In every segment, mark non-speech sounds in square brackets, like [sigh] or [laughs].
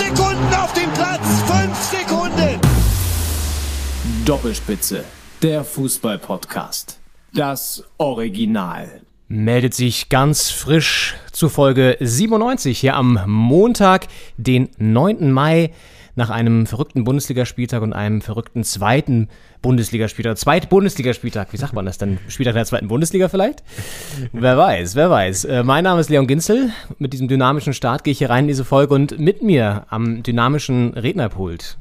Fünf Sekunden auf dem Platz! Fünf Sekunden! Doppelspitze. Der Fußball-Podcast. Das Original. meldet sich ganz frisch zu Folge 97 hier am Montag, den 9. Mai, nach einem verrückten Bundesligaspieltag und einem verrückten zweiten Bundesligaspieltag. Zweit Bundesligaspieltag, wie sagt man das denn? Spieltag der zweiten Bundesliga vielleicht? wer weiß, wer weiß. Äh, mein Name ist Leon Ginzel. Mit diesem dynamischen Start gehe ich hier rein in diese Folge und mit mir am dynamischen Rednerpult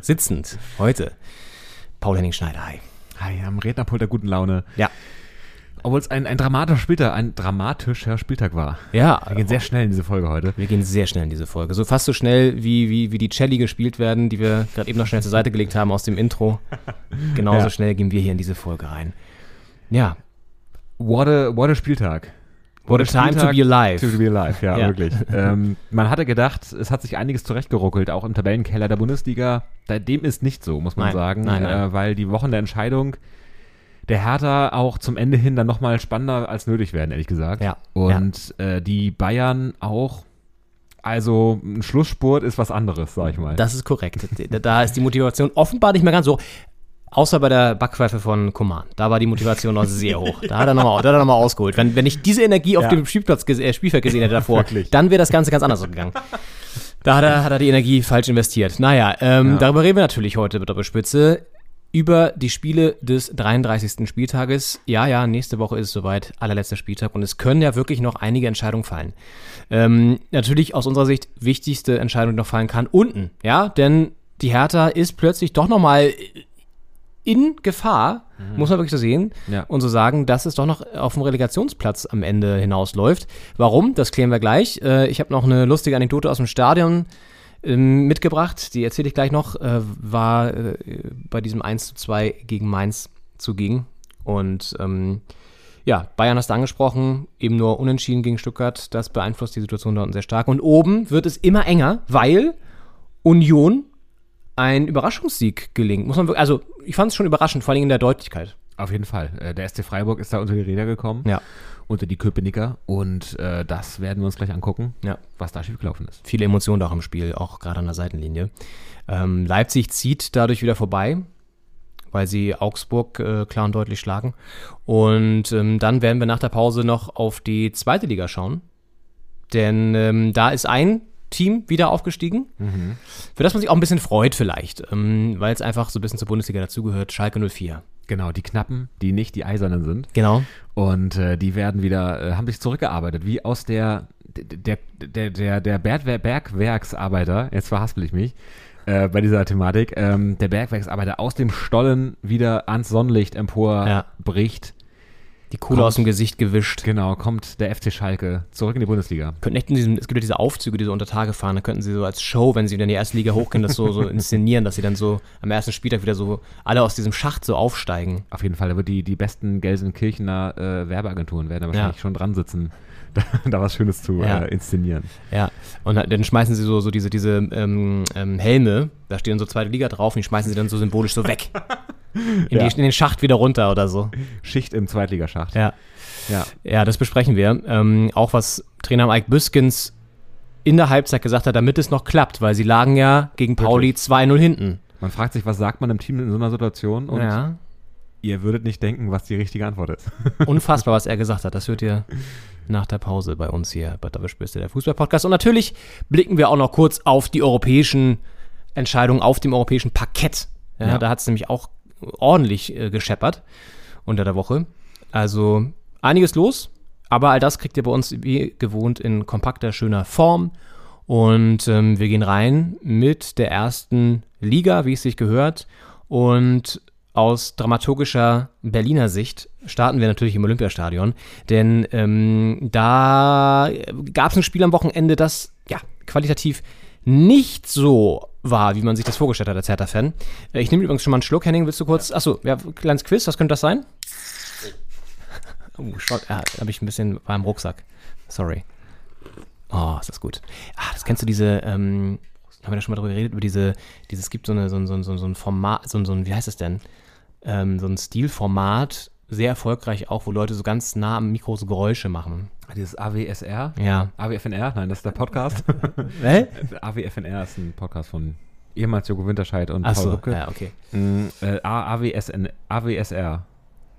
sitzend heute Paul-Henning Schneider. Hi. Hi, am Rednerpult der guten Laune. Ja. Obwohl es ein, ein dramatischer Spieltag, ein dramatischer Spieltag war. Ja, Wir gehen sehr schnell in diese Folge heute. Wir gehen sehr schnell in diese Folge. So fast so schnell, wie, wie, wie die Celli gespielt werden, die wir gerade eben noch schnell zur Seite gelegt haben aus dem Intro. [laughs] Genauso Ja. schnell gehen wir hier in diese Folge rein. Ja. What a, what a Spieltag. What a time to be alive. To be alive, ja, [laughs] Ja. wirklich. ähm, man hatte gedacht, es hat sich einiges zurechtgeruckelt, auch im Tabellenkeller der Bundesliga. Dem ist nicht so, muss man Nein, sagen. nein, nein. Äh, weil die Wochen der Entscheidung der Hertha auch zum Ende hin dann nochmal spannender als nötig werden, ehrlich gesagt. Ja, Und Äh, die Bayern auch. Also ein Schlussspurt ist was anderes, sag ich mal. Das ist korrekt. Da- ist die Motivation offenbar nicht mehr ganz so. Außer bei der Backpfeife von Koman. Da war die Motivation noch sehr hoch. Da hat er nochmal noch mal ausgeholt. Wenn, wenn ich diese Energie auf Ja. dem Spielplatz, äh, Spielfeld gesehen hätte davor, Wirklich. dann wäre das Ganze ganz anders gegangen. Da hat er, hat er die Energie falsch investiert. Naja, ähm, Ja. darüber reden wir natürlich heute mit Doppelspitze. Über die Spiele des 33. Spieltages. Ja, ja, nächste Woche ist es soweit, allerletzter Spieltag. Und es können ja wirklich noch einige Entscheidungen fallen. Ähm, natürlich aus unserer Sicht wichtigste Entscheidung, die noch fallen kann, unten. Ja, denn die Hertha ist plötzlich doch nochmal in Gefahr, muss man wirklich so sehen, Ja. und so sagen, dass es doch noch auf dem Relegationsplatz am Ende hinausläuft. Warum? Das klären wir gleich. Äh, ich habe noch eine lustige Anekdote aus dem Stadion ähm, mitgebracht, die erzähle ich gleich noch, äh, war äh, bei diesem 1 zu 2 gegen Mainz zugegen. Und ähm, ja, Bayern hast du angesprochen, eben nur unentschieden gegen Stuttgart, das beeinflusst die Situation da unten sehr stark. Und oben wird es immer enger, weil Union ein Überraschungssieg gelingt. Muss man wirklich, also ich fand es schon überraschend, vor allem in der Deutlichkeit. Auf jeden Fall. Äh, Der SC Freiburg ist da unter die Räder gekommen. Ja. Unter die Köpenicker. Und äh, das werden wir uns gleich angucken, Ja. was da schiefgelaufen ist. Viele Emotionen da auch im Spiel, auch gerade an der Seitenlinie. Ähm, Leipzig zieht dadurch wieder vorbei, weil sie Augsburg äh, klar und deutlich schlagen. Und ähm, dann werden wir nach der Pause noch auf die zweite Liga schauen. Denn ähm, da ist ein Team wieder aufgestiegen, für das man sich auch ein bisschen freut vielleicht, ähm, weil es einfach so ein bisschen zur Bundesliga dazugehört, Schalke 04. Genau, die Knappen, die nicht die Eisernen sind. Genau. Und äh, die werden wieder, äh, haben sich zurückgearbeitet, wie aus der, der, der, der, der Bergwer- Bergwerksarbeiter, jetzt verhaspel ich mich, äh, bei dieser Thematik, ähm, der Bergwerksarbeiter aus dem Stollen wieder ans Sonnenlicht empor Ja. Die Kohle aus dem Gesicht gewischt. Genau, kommt der FC Schalke zurück in die Bundesliga. könnten echt in diesem, es gibt ja diese Aufzüge, die so unter Tage fahren, da könnten sie so als Show, wenn sie wieder in die erste Liga hochgehen, das so, so [laughs] inszenieren, dass sie dann so am ersten Spieltag wieder so alle aus diesem Schacht so aufsteigen. Auf jeden Fall, da wird die, die besten Gelsenkirchener äh, Werbeagenturen werden da wahrscheinlich Ja. schon dran sitzen, [laughs] da, da was Schönes zu Ja. äh, inszenieren. Ja. Und dann schmeißen sie so, so diese, diese ähm, ähm, Helme, da stehen so zweite Liga drauf, und die schmeißen sie dann so symbolisch so weg. [laughs] In, Ja. die, in den Schacht wieder runter oder so. Schicht im Zweitligaschacht. Ja. Ja. Ja, das besprechen wir. Ähm, auch was Trainer Mike Büskens in der Halbzeit gesagt hat, damit es noch klappt, weil sie lagen ja gegen Pauli 2-0 hinten. Man fragt sich, was sagt man im Team in so einer Situation und ja. ihr würdet nicht denken, was die richtige Antwort ist. [laughs] Unfassbar, was er gesagt hat. Das hört ihr nach der Pause bei uns hier bei Doppelspitze, der Fußball-Podcast. Und natürlich blicken wir auch noch kurz auf die europäischen Entscheidungen auf dem europäischen Parkett. Ja, Ja. Da hat es nämlich auch ordentlich äh, gescheppert unter der Woche. Also einiges los, aber all das kriegt ihr bei uns wie gewohnt in kompakter, schöner Form. Und ähm, wir gehen rein mit der ersten Liga, wie es sich gehört. Und aus dramaturgischer Berliner Sicht starten wir natürlich im Olympiastadion. Denn ähm, da gab es ein Spiel am Wochenende, das ja qualitativ nicht so war, wie man sich das vorgestellt hat als Hertha-Fan. Äh, Ich nehme übrigens schon mal einen Schluck. Henning, willst du kurz? Achso, ja, kleines Quiz, was könnte das sein? Oh, Schott, ja, habe ich ein bisschen war im Rucksack. Sorry. Oh, ist das gut. Ah, das kennst du diese, ähm, haben wir da schon mal drüber geredet, über diese, dieses, es gibt so, eine, so, ein- so, ein- so, ein- Format, so, ein- so ein, wie heißt es denn? Ähm, so ein Stilformat, sehr erfolgreich auch, wo Leute so ganz nah am Mikro so Geräusche machen. Dieses AWSR? Ja. AWFNR? Nein, das ist der Podcast. [laughs] Hä? AWFNR ist ein Podcast von ehemals Joko Winterscheid und Paul Achso, Rübke. ja, okay. Mm, äh, AWSN, AWSR.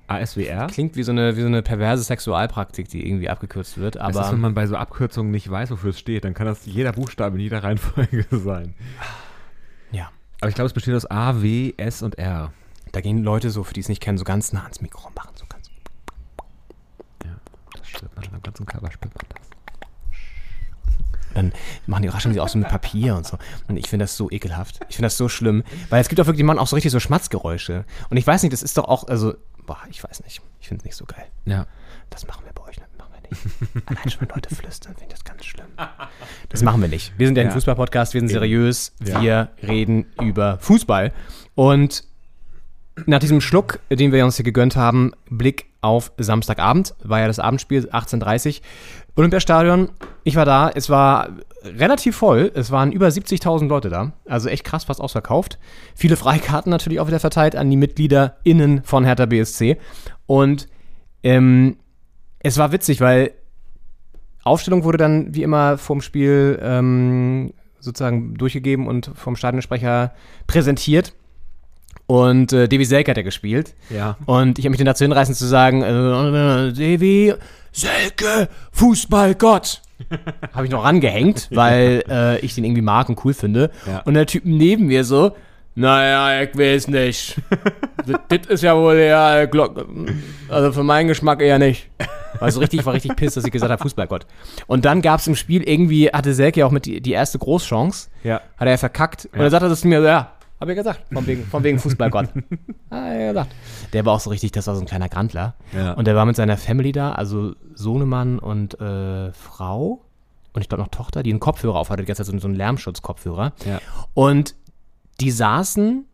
ASWR? Klingt wie so, eine, wie so eine perverse Sexualpraktik, die irgendwie abgekürzt wird, das ist, aber wenn man bei so Abkürzungen nicht weiß, wofür es steht, dann kann das jeder Buchstabe in jeder [laughs] Reihenfolge sein. ja. Aber ich glaube, es besteht aus A, W, S und R. Da gehen Leute so, für die es nicht kennen, so ganz nah ans Mikro und machen so ganz. Ja, das spürt man. Am ganzen Körper spürt man das. Dann machen die, raschen sie auch so mit Papier und so. Und ich finde das so ekelhaft. Ich finde das so schlimm. Weil es gibt auch wirklich, die machen auch so richtig so Schmatzgeräusche. Und ich weiß nicht, das ist doch auch, also, boah, ich weiß nicht. Ich finde es nicht so geil. Ja. Das machen wir bei euch, ne? machen wir nicht. Allein schon, wenn Leute flüstern, finde ich das ganz schlimm. Das machen wir nicht. Wir sind ja ein Ja. Fußball-Podcast, wir sind seriös, Ja. wir reden über Fußball. Und nach diesem Schluck, den wir uns hier gegönnt haben, Blick auf Samstagabend, war ja das Abendspiel 18.30 Olympiastadion, ich war da, es war relativ voll, es waren über 70.000 Leute da, also echt krass, fast ausverkauft. Viele Freikarten natürlich auch wieder verteilt an die MitgliederInnen von Hertha BSC. Und ähm, es war witzig, weil Aufstellung wurde dann wie immer vorm Spiel ähm, sozusagen durchgegeben und vom Stadionsprecher präsentiert. Und äh, Devi Selke hat ja gespielt. Ja. Und ich habe mich dann dazu hinreißen zu sagen, äh, Devi Selke, Fußballgott. [laughs] habe ich noch rangehängt, weil äh, ich den irgendwie mag und cool finde. Ja. Und der Typ neben mir so, naja, ich weiß nicht. [laughs] das, das ist ja wohl eher Glock also für meinen Geschmack eher nicht. Also richtig, ich war richtig piss, dass ich gesagt habe, Fußballgott. Und dann gab es im Spiel irgendwie, hatte Selke auch mit die, die erste Großchance. Ja. Hat er verkackt. Und dann sagte er zu mir, so, ja, hab ich gesagt, von wegen, von wegen Fußballgott. [laughs] hat er gesagt. Der war auch so richtig, das war so ein kleiner Grandler. Ja. Und der war mit seiner Family da, also Sohnemann und äh, Frau und ich glaube noch Tochter, die einen Kopfhörer auf hatte, die ganze Zeit so, so einen Lärmschutzkopfhörer. Ja. Und die saßen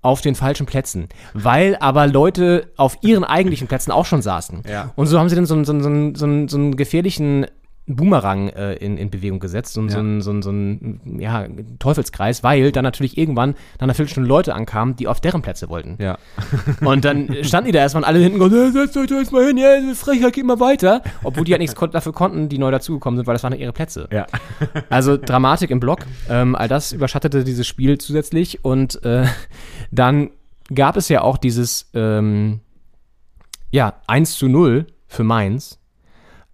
auf den falschen Plätzen, weil aber Leute auf ihren eigentlichen Plätzen auch schon saßen. Ja. Und so haben sie dann so, so, einen- so, einen- so, einen- so einen gefährlichen Boomerang äh, in, in Bewegung gesetzt und so, Ja. einen- so, einen- so einen ja, Teufelskreis, weil dann natürlich irgendwann nach einer Viertelstunde Leute ankamen, die auf deren Plätze wollten. Ja. [laughs] Und dann standen die da erstmal alle hinten und hey, setzt euch da jetzt mal hin, ja, Frechheit, geht mal weiter. Obwohl die halt nichts kon dafür konnten, die neu dazugekommen sind, weil das waren ihre Plätze. Ja. Also Dramatik im Block. Ähm, all das überschattete dieses Spiel zusätzlich. Und äh, dann gab es ja auch dieses ähm, ja, 1 zu 0 für Mainz.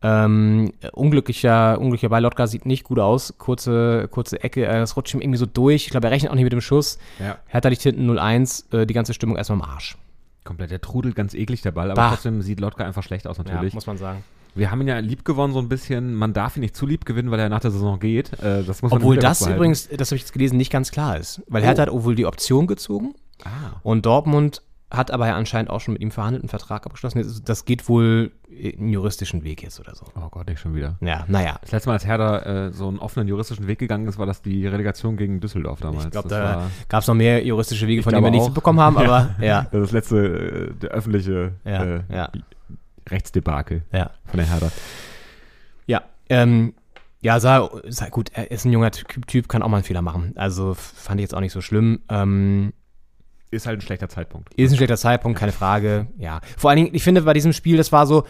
Ähm, unglücklicher, unglücklicher Ball. Lotka sieht nicht gut aus. Kurze, kurze Ecke. Äh, Es rutscht ihm irgendwie so durch. Ich glaube, er rechnet auch nicht mit dem Schuss. Ja. Hertha liegt hinten 0-1. Äh, die ganze Stimmung erstmal im Arsch. Komplett. Der trudelt ganz eklig, der Ball, aber Bah. trotzdem sieht Lotka einfach schlecht aus, natürlich. muss man sagen. Wir haben ihn ja lieb gewonnen, so ein bisschen. Man darf ihn nicht zu lieb gewinnen, weil er nach der Saison geht. Äh, das muss man Obwohl das übrigens, das habe ich jetzt gelesen, nicht ganz klar ist. Weil Hertha hat wohl die Option gezogen Ah. und Dortmund hat aber ja anscheinend auch schon mit ihm verhandelt, einen Vertrag abgeschlossen. Das geht wohl einen juristischen Weg jetzt oder so. Oh Gott, nicht schon wieder. Ja, naja. Das letzte Mal, als Hertha äh, so einen offenen juristischen Weg gegangen ist, war das die Relegation gegen Düsseldorf damals. Ich glaube, da war, gab es noch mehr juristische Wege, von denen wir nichts bekommen haben, aber [laughs] ja. das, ist das letzte, äh, der öffentliche Ja, äh, ja. Rechtsdebakel Ja. von der Hertha. Ja, ähm, ja, sah, sah gut, er ist ein junger Typ, typ, kann auch mal einen Fehler machen. Also fand ich jetzt auch nicht so schlimm. Ähm, Ist halt ein schlechter Zeitpunkt. Ist ein schlechter Zeitpunkt, keine Frage. Ja. Vor allen Dingen, ich finde, bei diesem Spiel, das war so,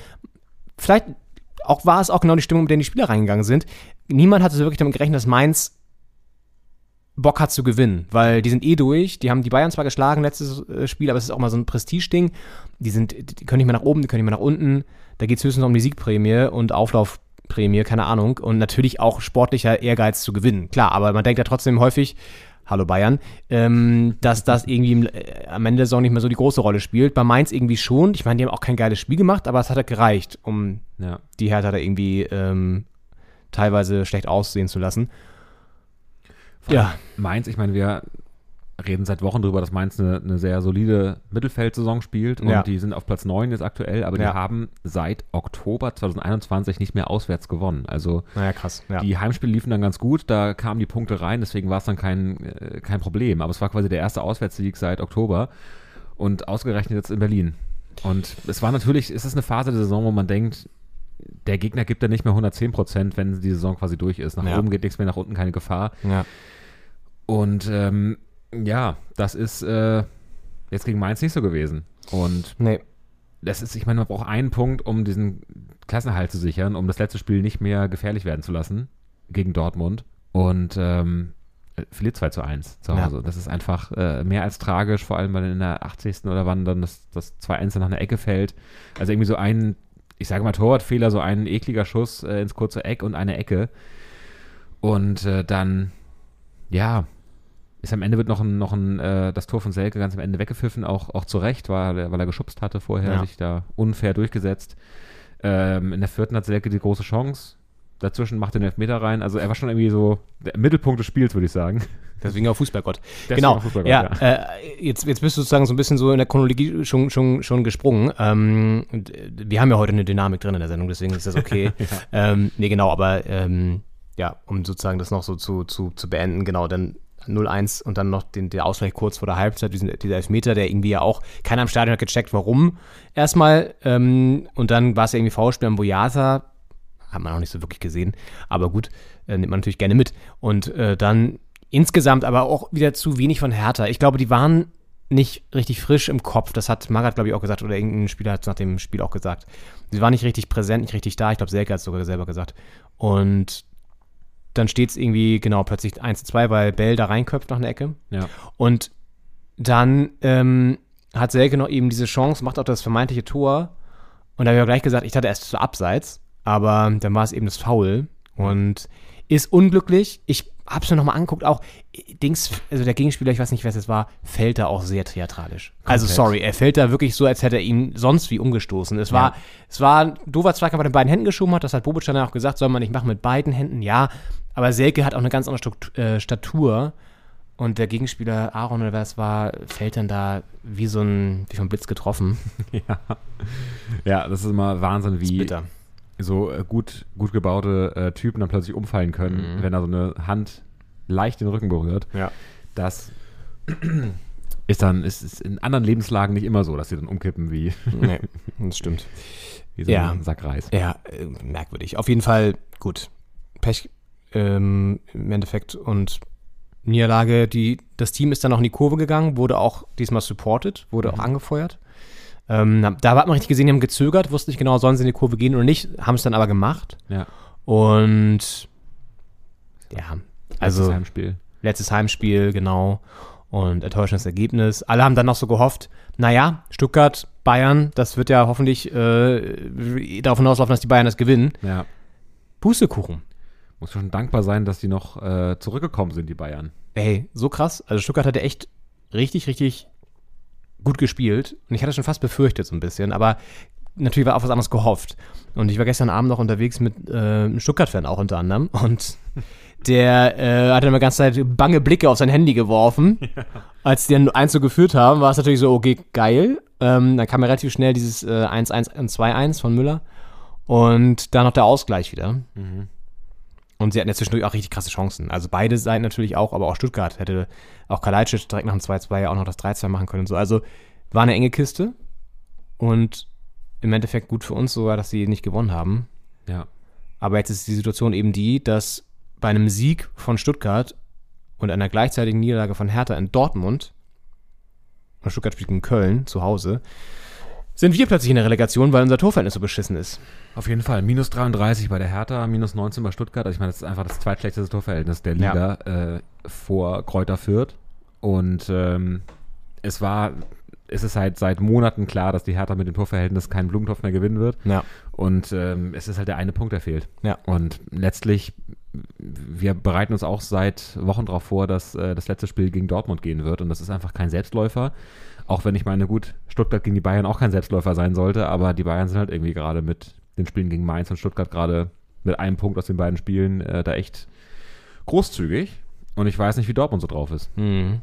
vielleicht auch war es auch genau die Stimmung, mit der die Spieler reingegangen sind. Niemand hatte so wirklich damit gerechnet, dass Mainz Bock hat zu gewinnen, weil die sind eh durch. Die haben die Bayern zwar geschlagen letztes äh, Spiel, aber es ist auch mal so ein Prestigeding. Die sind, die können nicht mehr nach oben, die können nicht mehr nach unten. Da geht es höchstens um die Siegprämie und Auflaufprämie, keine Ahnung. Und natürlich auch sportlicher Ehrgeiz zu gewinnen. Klar, aber man denkt ja trotzdem häufig, hallo Bayern, ähm, dass das irgendwie im, äh, am Ende der Saison nicht mehr so die große Rolle spielt. Bei Mainz irgendwie schon. Ich meine, die haben auch kein geiles Spiel gemacht, aber es hat halt gereicht, um Ja. die Hertha da irgendwie ähm, teilweise schlecht aussehen zu lassen. Ja, Mainz, ich meine, wir reden seit Wochen darüber, dass Mainz eine, eine sehr solide Mittelfeldsaison spielt und Ja. die sind auf Platz 9 jetzt aktuell, aber Ja. die haben seit Oktober 2021 nicht mehr auswärts gewonnen. Also Naja, krass. Ja. die Heimspiele liefen dann ganz gut, da kamen die Punkte rein, deswegen war es dann kein, äh, kein Problem. Aber es war quasi der erste Auswärtssieg seit Oktober und ausgerechnet jetzt in Berlin. Und es war natürlich, es ist eine Phase der Saison, wo man denkt, der Gegner gibt ja nicht mehr 110 Prozent, wenn die Saison quasi durch ist. Nach oben geht nichts mehr, nach unten keine Gefahr. Und ähm, ja, das ist äh, jetzt gegen Mainz nicht so gewesen. Und Nee. das ist, ich meine, man braucht einen Punkt, um diesen Klassenhalt zu sichern, um das letzte Spiel nicht mehr gefährlich werden zu lassen gegen Dortmund. Und ähm, verliert 2 zu 1 zu Ja. Hause. Das ist einfach äh, mehr als tragisch, vor allem weil in der 80. oder wann dann das, das 2-1 dann nach einer Ecke fällt. Also irgendwie so ein, ich sage mal Torwartfehler, so ein ekliger Schuss äh, ins kurze Eck und eine Ecke. Und äh, dann, ja, ist am Ende wird noch ein, noch ein äh, das Tor von Selke ganz am Ende weggepfiffen, auch, auch zu Recht, weil, er- weil er geschubst hatte vorher, Ja. sich da unfair durchgesetzt. Ähm, in der vierten hat Selke die große Chance. Dazwischen macht er den Elfmeter rein. Also er war schon irgendwie so der Mittelpunkt des Spiels, würde ich sagen. Deswegen auch Fußballgott. [laughs] Deswegen genau. auch Fußballgott, ja, ja. Äh, jetzt, jetzt bist du sozusagen so ein bisschen so in der Chronologie schon, schon, schon gesprungen. Ähm, äh, wir haben ja heute eine Dynamik drin in der Sendung, deswegen ist das okay. [laughs] ähm, nee, genau, aber ähm, ja, um sozusagen das noch so zu, zu, zu beenden, genau, dann 0-1 und dann noch den, der Ausgleich kurz vor der Halbzeit, diesen, dieser Elfmeter, der irgendwie ja auch, keiner im Stadion hat gecheckt, warum erstmal. Ähm, und dann war es irgendwie Foulspiel am Boyata, hat man auch nicht so wirklich gesehen, aber gut, äh, nimmt man natürlich gerne mit. Und äh, dann insgesamt aber auch wieder zu wenig von Hertha. Ich glaube, die waren nicht richtig frisch im Kopf. Das hat Marat, glaube ich, auch gesagt, oder irgendein Spieler hat es nach dem Spiel auch gesagt. Sie waren nicht richtig präsent, nicht richtig da. Ich glaube, Selke hat es sogar selber gesagt. Und dann steht es irgendwie, genau, plötzlich 1 zu 2, weil Bell da reinköpft nach einer Ecke. Ja. Und dann ähm, hat Selke noch eben diese Chance, macht auch das vermeintliche Tor. Und da habe ich auch gleich gesagt, ich dachte erst zu abseits, aber dann war es eben das Foul. Und ist unglücklich. Ich habe es mir nochmal angeguckt, auch äh, Dings, also der Gegenspieler, ich weiß nicht, wer es jetzt war, fällt da auch sehr theatralisch. Also Komplett. sorry, er fällt da wirklich so, als hätte er ihn sonst wie umgestoßen. Es war, es war ein doofer Zweikampf, mit den beiden Händen geschoben hat, das hat Bobic dann auch gesagt, soll man nicht machen mit beiden Händen, ja. Aber Selke hat auch eine ganz andere Struktur, äh, Statur. Und der Gegenspieler Aaron oder wer es war, fällt dann da wie so ein, wie vom Blitz getroffen. [laughs] ja. ja, das ist immer Wahnsinn, wie so äh, gut, gut gebaute äh, Typen dann plötzlich umfallen können, Mhm. wenn da so eine Hand leicht den Rücken berührt. Ja. Das [clears throat] ist dann, ist, ist in anderen Lebenslagen nicht immer so, dass sie dann umkippen wie, Nee, [laughs] das stimmt. wie so Ja. ein Sack Reis. Ja, äh, merkwürdig. Auf jeden Fall gut. Pech ähm, im Endeffekt und Niederlage. Die, das Team ist dann auch in die Kurve gegangen, wurde auch diesmal supported, wurde auch angefeuert. Ähm, da hat man richtig gesehen, die haben gezögert, wussten nicht genau, sollen sie in die Kurve gehen oder nicht, haben es dann aber gemacht. Ja. Und ja, Also also Heimspiel. letztes Heimspiel, genau. Und enttäuschendes Ergebnis. Alle haben dann noch so gehofft, naja, Stuttgart, Bayern, das wird ja hoffentlich äh, darauf hinauslaufen, dass die Bayern das gewinnen. Ja. Pustekuchen. Muss schon dankbar sein, dass die noch äh, zurückgekommen sind, die Bayern. Ey, so krass. Also Stuttgart hatte echt richtig, richtig gut gespielt. Und ich hatte schon fast befürchtet so ein bisschen, aber natürlich war auf was anderes gehofft. Und ich war gestern Abend noch unterwegs mit äh, einem Stuttgart-Fan auch unter anderem. Und [laughs] der äh, hat dann die ganze Zeit bange Blicke auf sein Handy geworfen. [laughs] Als die dann 1 so geführt haben, war es natürlich so, okay, geil. Ähm, dann kam ja relativ schnell dieses äh, 1-1 und 2-1 von Müller. Und dann noch der Ausgleich wieder. Und sie hatten ja zwischendurch auch richtig krasse Chancen. Also beide Seiten natürlich auch, aber auch Stuttgart hätte auch Kalajdzic direkt nach dem 2-2 ja auch noch das 3-2 machen können und so. Also war eine enge Kiste und im Endeffekt gut für uns sogar, dass sie nicht gewonnen haben. Ja. Aber jetzt ist die Situation eben die, dass bei einem Sieg von Stuttgart und einer gleichzeitigen Niederlage von Hertha in Dortmund, und Stuttgart spielt gegen Köln zu Hause, sind wir plötzlich in der Relegation, weil unser Torverhältnis so beschissen ist. Auf jeden Fall. Minus 33 bei der Hertha, minus 19 bei Stuttgart. Also ich meine, das ist einfach das zweitschlechteste Torverhältnis der Liga äh, vor Kräuter Fürth. Und ähm, es war, es ist halt seit Monaten klar, dass die Hertha mit dem Torverhältnis keinen Blumentopf mehr gewinnen wird. Ja. Und ähm, es ist halt der eine Punkt, der fehlt. Ja. Und letztlich, wir bereiten uns auch seit Wochen darauf vor, dass äh, das letzte Spiel gegen Dortmund gehen wird. Und das ist einfach kein Selbstläufer. Auch wenn ich meine, gut, Stuttgart gegen die Bayern auch kein Selbstläufer sein sollte, aber die Bayern sind halt irgendwie gerade mit den Spielen gegen Mainz und Stuttgart gerade mit einem Punkt aus den beiden Spielen äh, da echt großzügig. Und ich weiß nicht, wie Dortmund so drauf ist. Mhm.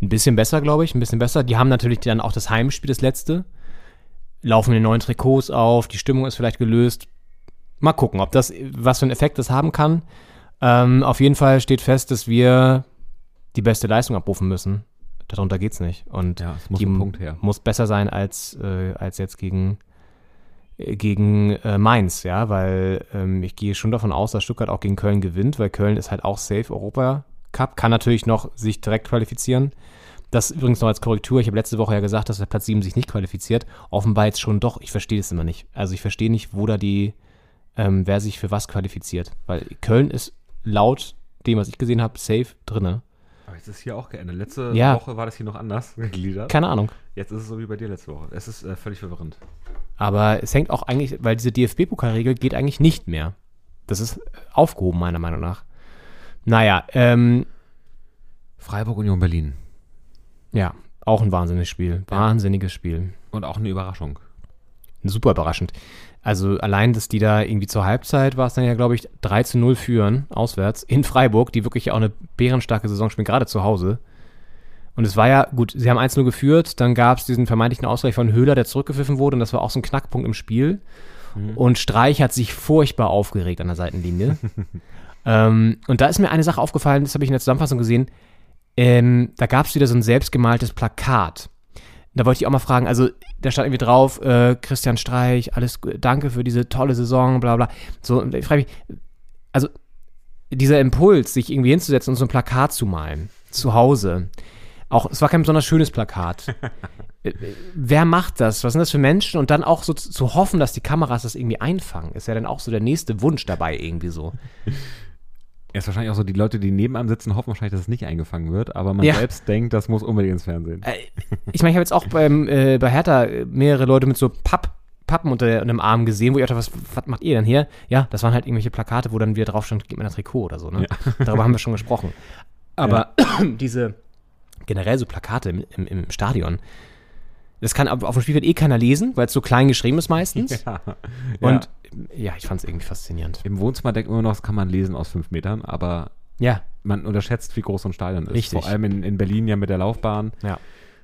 Ein bisschen besser, glaube ich, ein bisschen besser. Die haben natürlich dann auch das Heimspiel, das letzte. Laufen in neuen Trikots auf, die Stimmung ist vielleicht gelöst. Mal gucken, ob das, was für einen Effekt das haben kann. Ähm, auf jeden Fall steht fest, dass wir die beste Leistung abrufen müssen. Darunter geht's nicht. Und Ja, es muss die muss besser sein als, äh, als jetzt gegen, äh, gegen äh, Mainz, ja, weil ähm, ich gehe schon davon aus, dass Stuttgart auch gegen Köln gewinnt, weil Köln ist halt auch safe Europa Cup, kann natürlich noch sich direkt qualifizieren. Das übrigens noch als Korrektur. Ich habe letzte Woche ja gesagt, dass der Platz 7 sich nicht qualifiziert. Offenbar jetzt schon doch. Ich verstehe das immer nicht. Also ich verstehe nicht, wo da die, ähm, wer sich für was qualifiziert. Weil Köln ist laut dem, was ich gesehen habe, safe drinne. Aber jetzt ist hier auch geändert. Letzte Ja. Woche war das hier noch anders [laughs] gegliedert. Keine Ahnung. Jetzt ist es so wie bei dir letzte Woche. Es ist äh, völlig verwirrend. Aber es hängt auch eigentlich, weil diese DFB-Pokalregel geht eigentlich nicht mehr. Das ist aufgehoben, meiner Meinung nach. Naja, ähm, Freiburg Union Berlin. ja, auch ein wahnsinniges Spiel. Wahnsinniges Spiel. Und auch eine Überraschung. Super überraschend. Also allein, dass die da irgendwie zur Halbzeit war es dann ja, glaube ich, 3 zu 0 führen, auswärts, in Freiburg, die wirklich auch eine bärenstarke Saison spielen, gerade zu Hause. Und es war ja, gut, sie haben 1-0 geführt, dann gab es diesen vermeintlichen Ausgleich von Höhler, der zurückgepfiffen wurde, und das war auch so ein Knackpunkt im Spiel. Und Streich hat sich furchtbar aufgeregt an der Seitenlinie. [laughs] ähm, und da ist mir eine Sache aufgefallen, das habe ich in der Zusammenfassung gesehen. Ähm, da gab es wieder so ein selbstgemaltes Plakat. Da wollte ich auch mal fragen, also da stand irgendwie drauf, äh, Christian Streich, alles danke für diese tolle Saison, bla bla. So, und ich frage mich, also dieser Impuls, sich irgendwie hinzusetzen und so ein Plakat zu malen, zu Hause. Auch, es war kein besonders schönes Plakat. [laughs] Äh, Wer macht das? Was sind das für Menschen? Und dann auch so zu, zu hoffen, dass die Kameras das irgendwie einfangen, ist ja dann auch so der nächste Wunsch dabei irgendwie so. Ist wahrscheinlich auch so, die Leute, die neben einem sitzen, hoffen wahrscheinlich, dass es nicht eingefangen wird, aber man Ja. selbst denkt, das muss unbedingt ins Fernsehen. Äh, ich meine, ich habe jetzt auch beim, äh, bei Hertha äh, mehrere Leute mit so Papp, Pappen unter, unter dem Arm gesehen, wo ich dachte, was, was macht ihr denn hier? Ja, das waren halt irgendwelche Plakate, wo dann wieder drauf stand, gib mir ein Trikot oder so. Ne? [laughs] Darüber haben wir schon gesprochen. Aber [clears throat] diese generell so Plakate im, im, im Stadion, das kann auf dem Spielfeld eh keiner lesen, weil es so klein geschrieben ist meistens. [laughs] Ja. Und ja, ich fand es irgendwie faszinierend. Im Wohnzimmer denkt man immer noch, das kann man lesen aus fünf Metern, aber Ja, man unterschätzt, wie groß so ein Stadion ist. Richtig. Vor allem in, in Berlin ja mit der Laufbahn. ja.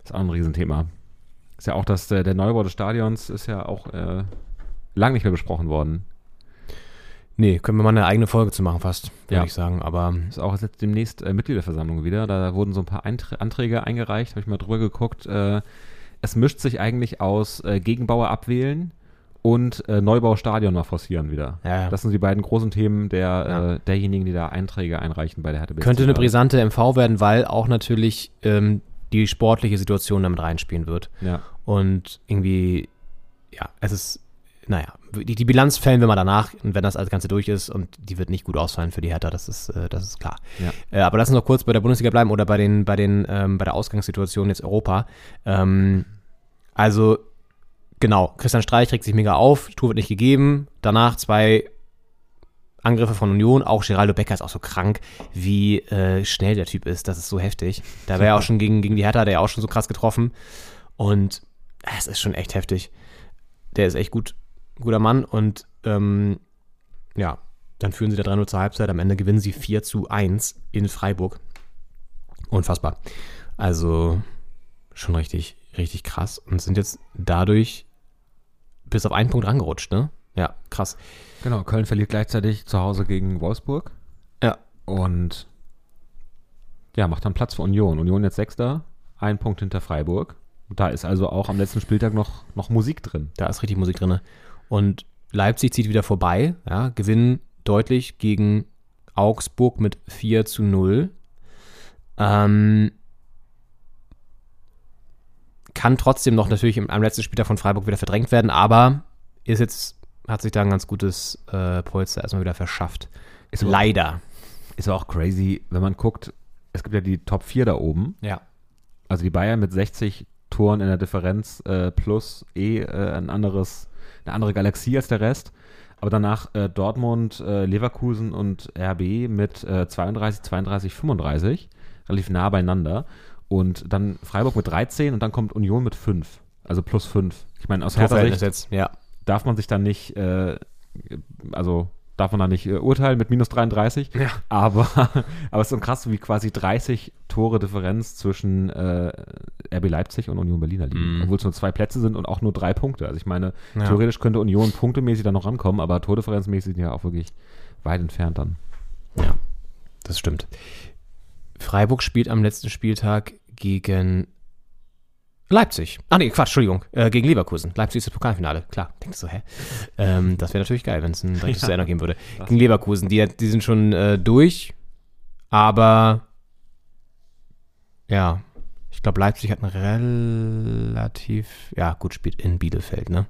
Ist auch ein Riesenthema. Ist ja auch das, äh, der Neubau des Stadions ist ja auch äh, lang nicht mehr besprochen worden. Nee, können wir mal eine eigene Folge zu machen fast, würde Ja. ich sagen. Aber Ist auch jetzt demnächst äh, Mitgliederversammlung wieder. Da wurden so ein paar Einträ Anträge eingereicht, habe ich mal drüber geguckt. Äh, es mischt sich eigentlich aus äh, Gegenbauer abwählen und äh, Neubaustadion mal forcieren wieder. Ja, ja. Das sind die beiden großen Themen der, Ja. äh, derjenigen, die da Einträge einreichen bei der Hertha BSC. Könnte eine brisante MV werden, weil auch natürlich ähm, die sportliche Situation damit reinspielen wird. Und irgendwie, ja, es ist, naja, die, die Bilanz fällen wir mal danach, wenn das alles Ganze durch ist und die wird nicht gut ausfallen für die Hertha, das ist, äh, das ist klar. Ja. Äh, aber lass uns noch kurz bei der Bundesliga bleiben oder bei den, bei den, ähm, bei der Ausgangssituation jetzt Europa. Ähm, also, genau, Christian Streich regt sich mega auf, Tour wird nicht gegeben, danach zwei Angriffe von Union, auch Geraldo Becker ist auch so krank, wie äh, schnell der Typ ist, das ist so heftig. Da wäre er auch schon gegen, gegen die Hertha, der ja auch schon so krass getroffen. Und es ist schon echt heftig. Der ist echt gut, guter Mann und ähm, ja, dann führen sie da 3-0 zur Halbzeit, am Ende gewinnen sie 4 zu 1 in Freiburg. Unfassbar. Also schon richtig, richtig krass und sind jetzt dadurch bis auf einen Punkt rangerutscht, ne? Ja, krass. Genau, Köln verliert gleichzeitig zu Hause gegen Wolfsburg Ja, und ja, macht dann Platz für Union. Union jetzt Sechster, ein Punkt hinter Freiburg. Da ist also auch am letzten Spieltag noch, noch Musik drin. Da ist richtig Musik drin. Und Leipzig zieht wieder vorbei, ja, gewinnen deutlich gegen Augsburg mit 4 zu 0. Ähm, kann trotzdem noch natürlich im, am letzten Spieltag von Freiburg wieder verdrängt werden, aber ist jetzt, hat sich da ein ganz gutes äh, Polster erstmal wieder verschafft. Ist aber- Leider. Ist auch crazy, wenn man guckt, es gibt ja die Top 4 da oben. Ja. Also die Bayern mit 60 Toren in der Differenz äh, plus eh äh, ein anderes, eine andere Galaxie als der Rest. Aber danach äh, Dortmund, äh, Leverkusen und RB mit äh, 32, 32, 35, relativ nah beieinander. Und dann Freiburg mit 13 und dann kommt Union mit 5, also plus 5. Ich meine, aus Hertha Torverhältnis Sicht jetzt, ja. darf man sich dann nicht, äh, also darf man da nicht äh, urteilen mit minus 33. Ja. Aber, [laughs] aber es ist so krass, wie quasi 30 Tore Differenz zwischen äh, RB Leipzig und Union Berliner liegen. Mhm. Obwohl es nur zwei Plätze sind und auch nur drei Punkte. Also ich meine, Ja. theoretisch könnte Union punktemäßig da noch rankommen, aber Tordifferenzmäßig sind ja auch wirklich weit entfernt dann. Ja, das stimmt. Freiburg spielt am letzten Spieltag gegen Leipzig. Ah nee, Quatsch, Entschuldigung, äh, gegen Leverkusen. Leipzig ist das Pokalfinale. Klar, denkst du, hä? Ähm, das wäre natürlich geil, wenn es ein [laughs] direktes Ja. ja. geben würde. Gegen Leverkusen, die, die sind schon äh, durch, aber ja, ich glaube, Leipzig hat ein relativ, ja gut, spielt in Bielefeld, ne?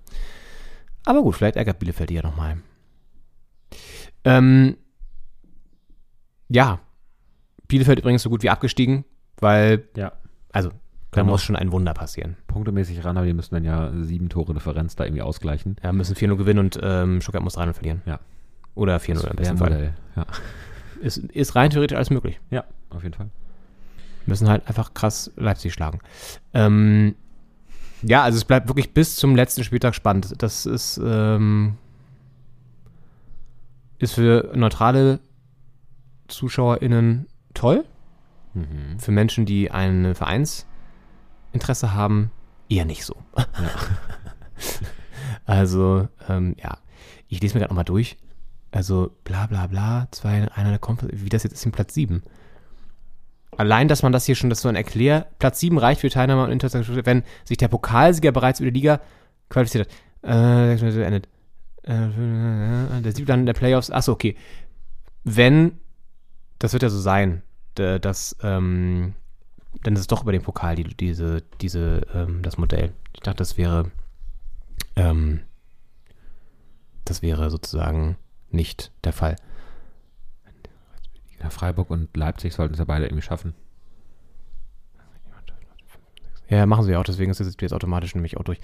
Aber gut, vielleicht ärgert Bielefeld die ja nochmal. Ähm, ja, Bielefeld übrigens so gut wie abgestiegen, weil, Ja. also, da muss schon ein Wunder passieren. Punktemäßig ran, aber die müssen dann ja sieben Tore Differenz da irgendwie ausgleichen. Ja, müssen 4-0 gewinnen und ähm, Stuttgart muss 3-0 verlieren. Ja. Oder 4-0 im besten Fall. Ja. Ist, ist rein theoretisch alles möglich. ja, auf jeden Fall. Müssen halt einfach krass Leipzig schlagen. Ähm, ja, also es bleibt wirklich bis zum letzten Spieltag spannend. Das ist, ähm, ist für neutrale ZuschauerInnen toll. Mhm. Für Menschen, die ein Vereinsinteresse haben, eher nicht so. [laughs] also, ähm, ja, ich lese mir gerade nochmal durch. Also, bla bla bla, zwei, einer der Konferenz, wie das jetzt ist in Platz 7. Allein, dass man das hier schon, das so ein Erklär, Platz 7 reicht für Teilnahme und internationale, wenn sich der Pokalsieger bereits über die Liga qualifiziert hat. Äh, endet. Äh, der siebte dann in der Playoffs. Achso, okay. Wenn, das wird ja so sein, dass, ähm, dann ist es doch über den Pokal, die, diese, diese, ähm, das Modell. Ich dachte, das wäre, ähm, das wäre sozusagen nicht der Fall. Ja, Freiburg und Leipzig sollten es ja beide irgendwie schaffen. Ja, machen sie auch, deswegen ist es jetzt automatisch nämlich auch durch.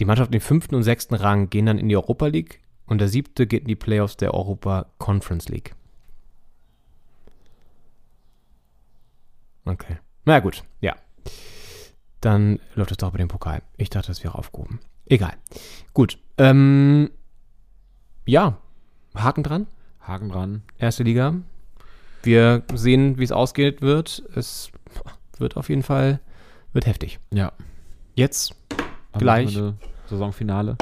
Die Mannschaften im fünften und sechsten Rang gehen dann in die Europa League und der siebte geht in die Playoffs der Europa Conference League. Okay. Na gut, ja. Dann läuft es doch bei dem Pokal. Ich dachte, das wäre aufgehoben. Egal. Gut. Ähm, ja, Haken dran. Haken dran. Erste Liga. Wir sehen, wie es ausgeht wird. Es wird auf jeden Fall wird heftig. Ja. Jetzt, Am Gleich. Saisonfinale.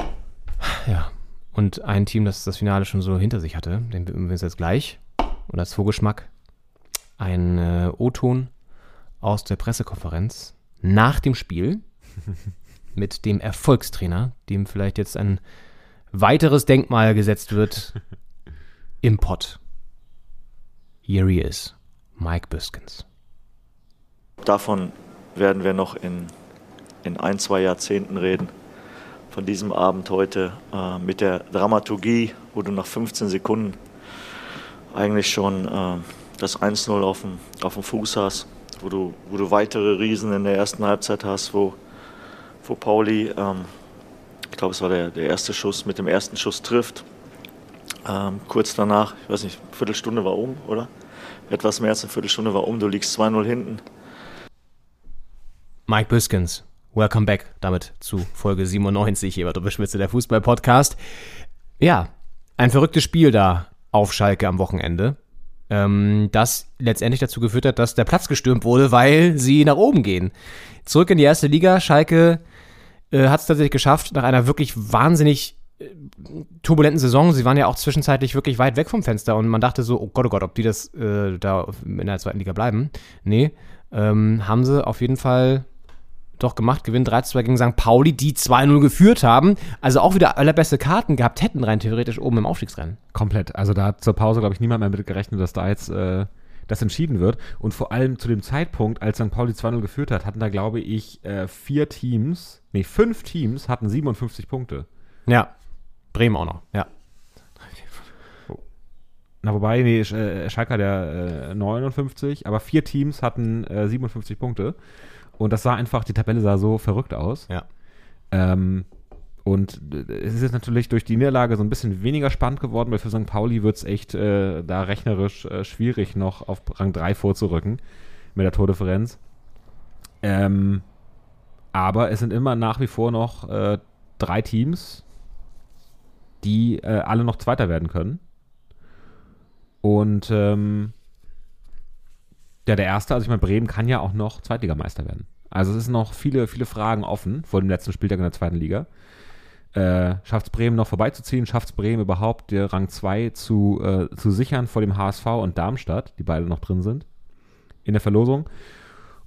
ja. Und ein Team, das das Finale schon so hinter sich hatte, den wir uns jetzt gleich. Und als Vorgeschmack ein äh, O-Ton aus der Pressekonferenz nach dem Spiel [laughs] mit dem Erfolgstrainer, dem vielleicht jetzt ein weiteres Denkmal gesetzt wird [laughs] im Pott. Here he is, Mike Biskins. Davon werden wir noch in, in ein, zwei Jahrzehnten reden. Von diesem Abend heute äh, mit der Dramaturgie, wo du nach 15 Sekunden eigentlich schon äh, das 1-0 auf dem, auf dem Fuß hast, wo du, wo du weitere Riesen in der ersten Halbzeit hast, wo, wo Pauli, ähm, ich glaube, es war der, der erste Schuss, mit dem ersten Schuss trifft. Ähm, kurz danach, ich weiß nicht, eine Viertelstunde war um, oder? Etwas mehr als eine Viertelstunde war um, du liegst 2-0 hinten. Mike Biskins, welcome back damit zu Folge 97 hier bei Doppelspitze der Fußball-Podcast. Ja, ein verrücktes Spiel da auf Schalke am Wochenende, ähm, das letztendlich dazu geführt hat, dass der Platz gestürmt wurde, weil sie nach oben gehen. Zurück in die erste Liga, Schalke äh, hat es tatsächlich geschafft, nach einer wirklich wahnsinnig äh, turbulenten Saison. Sie waren ja auch zwischenzeitlich wirklich weit weg vom Fenster und man dachte so, oh Gott, oh Gott, ob die das äh, da in der zweiten Liga bleiben. Nee, ähm, haben sie auf jeden Fall doch gemacht. Gewinn 3-2 gegen St. Pauli, die 2-0 geführt haben. Also auch wieder allerbeste Karten gehabt hätten, rein theoretisch oben im Aufstiegsrennen. Komplett. Also da hat zur Pause, glaube ich, niemand mehr mit gerechnet, dass da jetzt äh, das entschieden wird. Und vor allem zu dem Zeitpunkt, als St. Pauli 2-0 geführt hat, hatten da, glaube ich, äh, vier Teams, nee, fünf Teams hatten 57 Punkte. Ja. Bremen auch noch, ja. Na, wobei, nee, Sch- äh, Schalke hat ja äh, 59, aber vier Teams hatten äh, 57 Punkte. Und das sah einfach, die Tabelle sah so verrückt aus. Ja. Ähm, und äh, es ist jetzt natürlich durch die Niederlage so ein bisschen weniger spannend geworden, weil für St. Pauli wird es echt äh, da rechnerisch äh, schwierig, noch auf Rang 3 vorzurücken mit der Tordifferenz. Ähm, aber es sind immer nach wie vor noch äh, drei Teams, die äh, alle noch Zweiter werden können. Und ähm, Ja, der erste, also ich meine, Bremen kann ja auch noch Zweitligameister werden. Also es sind noch viele, viele Fragen offen vor dem letzten Spieltag in der zweiten Liga. Äh, schafft es Bremen noch vorbeizuziehen? Schafft es Bremen überhaupt, der Rang 2 zu, äh, zu sichern vor dem HSV und Darmstadt, die beide noch drin sind in der Verlosung?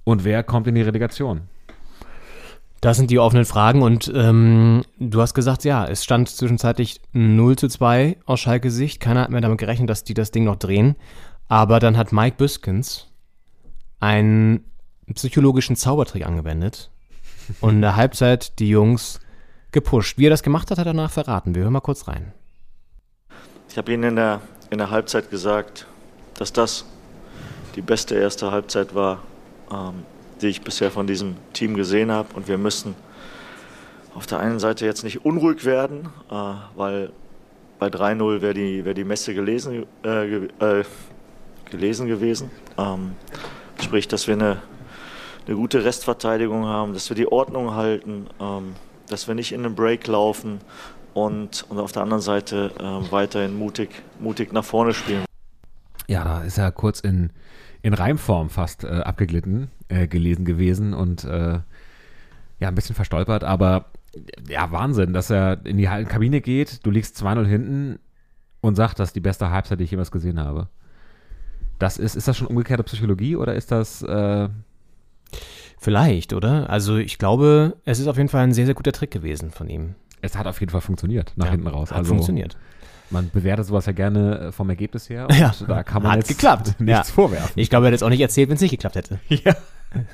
Und wer kommt in die Relegation? Das sind die offenen Fragen und ähm, du hast gesagt, ja, es stand zwischenzeitlich 0 zu 2 aus Schalke Sicht. Keiner hat mehr damit gerechnet, dass die das Ding noch drehen. Aber dann hat Mike Büskens einen psychologischen Zaubertrick angewendet und in der Halbzeit die Jungs gepusht. Wie er das gemacht hat, hat er danach verraten. Wir hören mal kurz rein. Ich habe Ihnen in der, in der Halbzeit gesagt, dass das die beste erste Halbzeit war, ähm, die ich bisher von diesem Team gesehen habe. Und wir müssen auf der einen Seite jetzt nicht unruhig werden, äh, weil bei 3-0 wäre die, wär die Messe gelesen, äh, ge äh, gelesen gewesen. Ähm, sprich, dass wir eine, eine gute Restverteidigung haben, dass wir die Ordnung halten, ähm, dass wir nicht in den Break laufen und, und auf der anderen Seite äh, weiterhin mutig, mutig nach vorne spielen. Ja, da ist er kurz in, in Reimform fast äh, abgeglitten äh, gelesen gewesen und äh, ja, ein bisschen verstolpert, aber ja, Wahnsinn, dass er in die Kabine geht, du liegst 2-0 hinten und sagt, das ist die beste Halbzeit, die ich jemals gesehen habe. Das ist, ist das schon umgekehrte Psychologie oder ist das. Äh Vielleicht, oder? Also ich glaube, es ist auf jeden Fall ein sehr, sehr guter Trick gewesen von ihm. Es hat auf jeden Fall funktioniert, nach Ja, hinten raus. Hat also, funktioniert. Man bewertet sowas ja gerne äh, vom Ergebnis her. Und Ja, da kann man hat jetzt geklappt. [laughs] nichts Ja. vorwerfen. Ich glaube, er hätte es auch nicht erzählt, wenn es nicht geklappt hätte. [laughs] Ja.